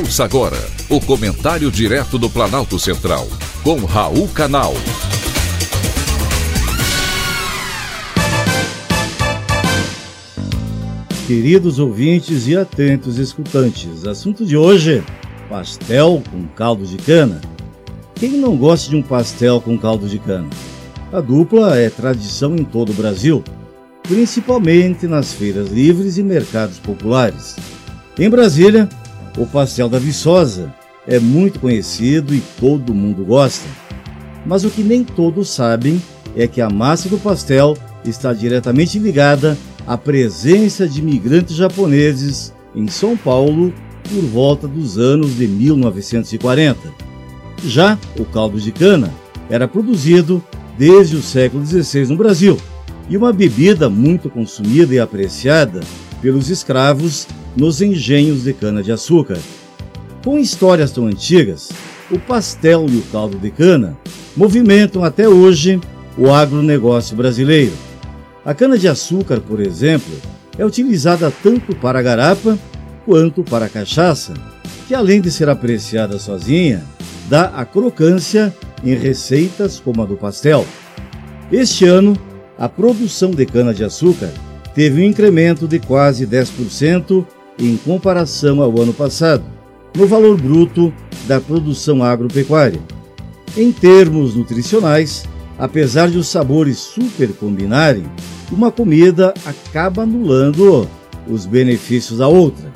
Ouça agora o comentário direto do Planalto Central, com Raul Canal. Queridos ouvintes e atentos escutantes, assunto de hoje: pastel com caldo de cana. Quem não gosta de um pastel com caldo de cana? A dupla é tradição em todo o Brasil, principalmente nas feiras livres e mercados populares. Em Brasília, o pastel da Viçosa é muito conhecido e todo mundo gosta. Mas o que nem todos sabem é que a massa do pastel está diretamente ligada à presença de imigrantes japoneses em São Paulo por volta dos anos de 1940. Já o caldo de cana era produzido desde o século XVI no Brasil e uma bebida muito consumida e apreciada pelos escravos nos engenhos de cana-de-açúcar. Com histórias tão antigas, o pastel e o caldo de cana movimentam até hoje o agronegócio brasileiro. A cana-de-açúcar, por exemplo, é utilizada tanto para a garapa quanto para a cachaça, que além de ser apreciada sozinha, dá a crocância em receitas como a do pastel. Este ano, a produção de cana-de-açúcar teve um incremento de quase 10% em comparação ao ano passado, no valor bruto da produção agropecuária. Em termos nutricionais, apesar de os sabores super combinarem, uma comida acaba anulando os benefícios da outra.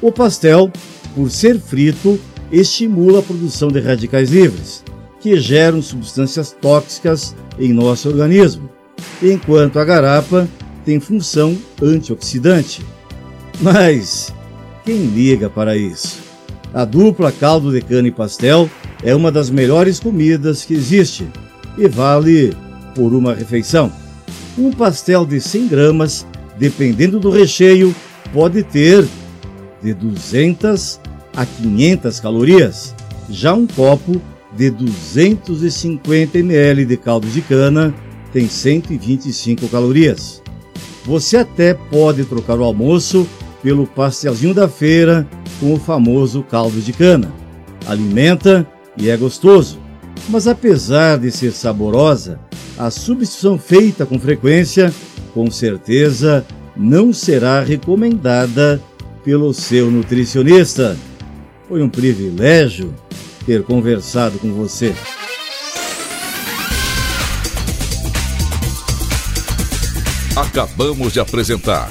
O pastel, por ser frito, estimula a produção de radicais livres, que geram substâncias tóxicas em nosso organismo, enquanto a garapa tem função antioxidante. Mas quem liga para isso? A dupla caldo de cana e pastel é uma das melhores comidas que existe e vale por uma refeição. Um pastel de 100 gramas, dependendo do recheio, pode ter de 200 a 500 calorias. Já um copo de 250 ml de caldo de cana tem 125 calorias. Você até pode trocar o almoço pelo pastelzinho da feira com o famoso caldo de cana. Alimenta e é gostoso, mas apesar de ser saborosa, a substituição feita com frequência, com certeza, não será recomendada pelo seu nutricionista. Foi um privilégio ter conversado com você. Acabamos de apresentar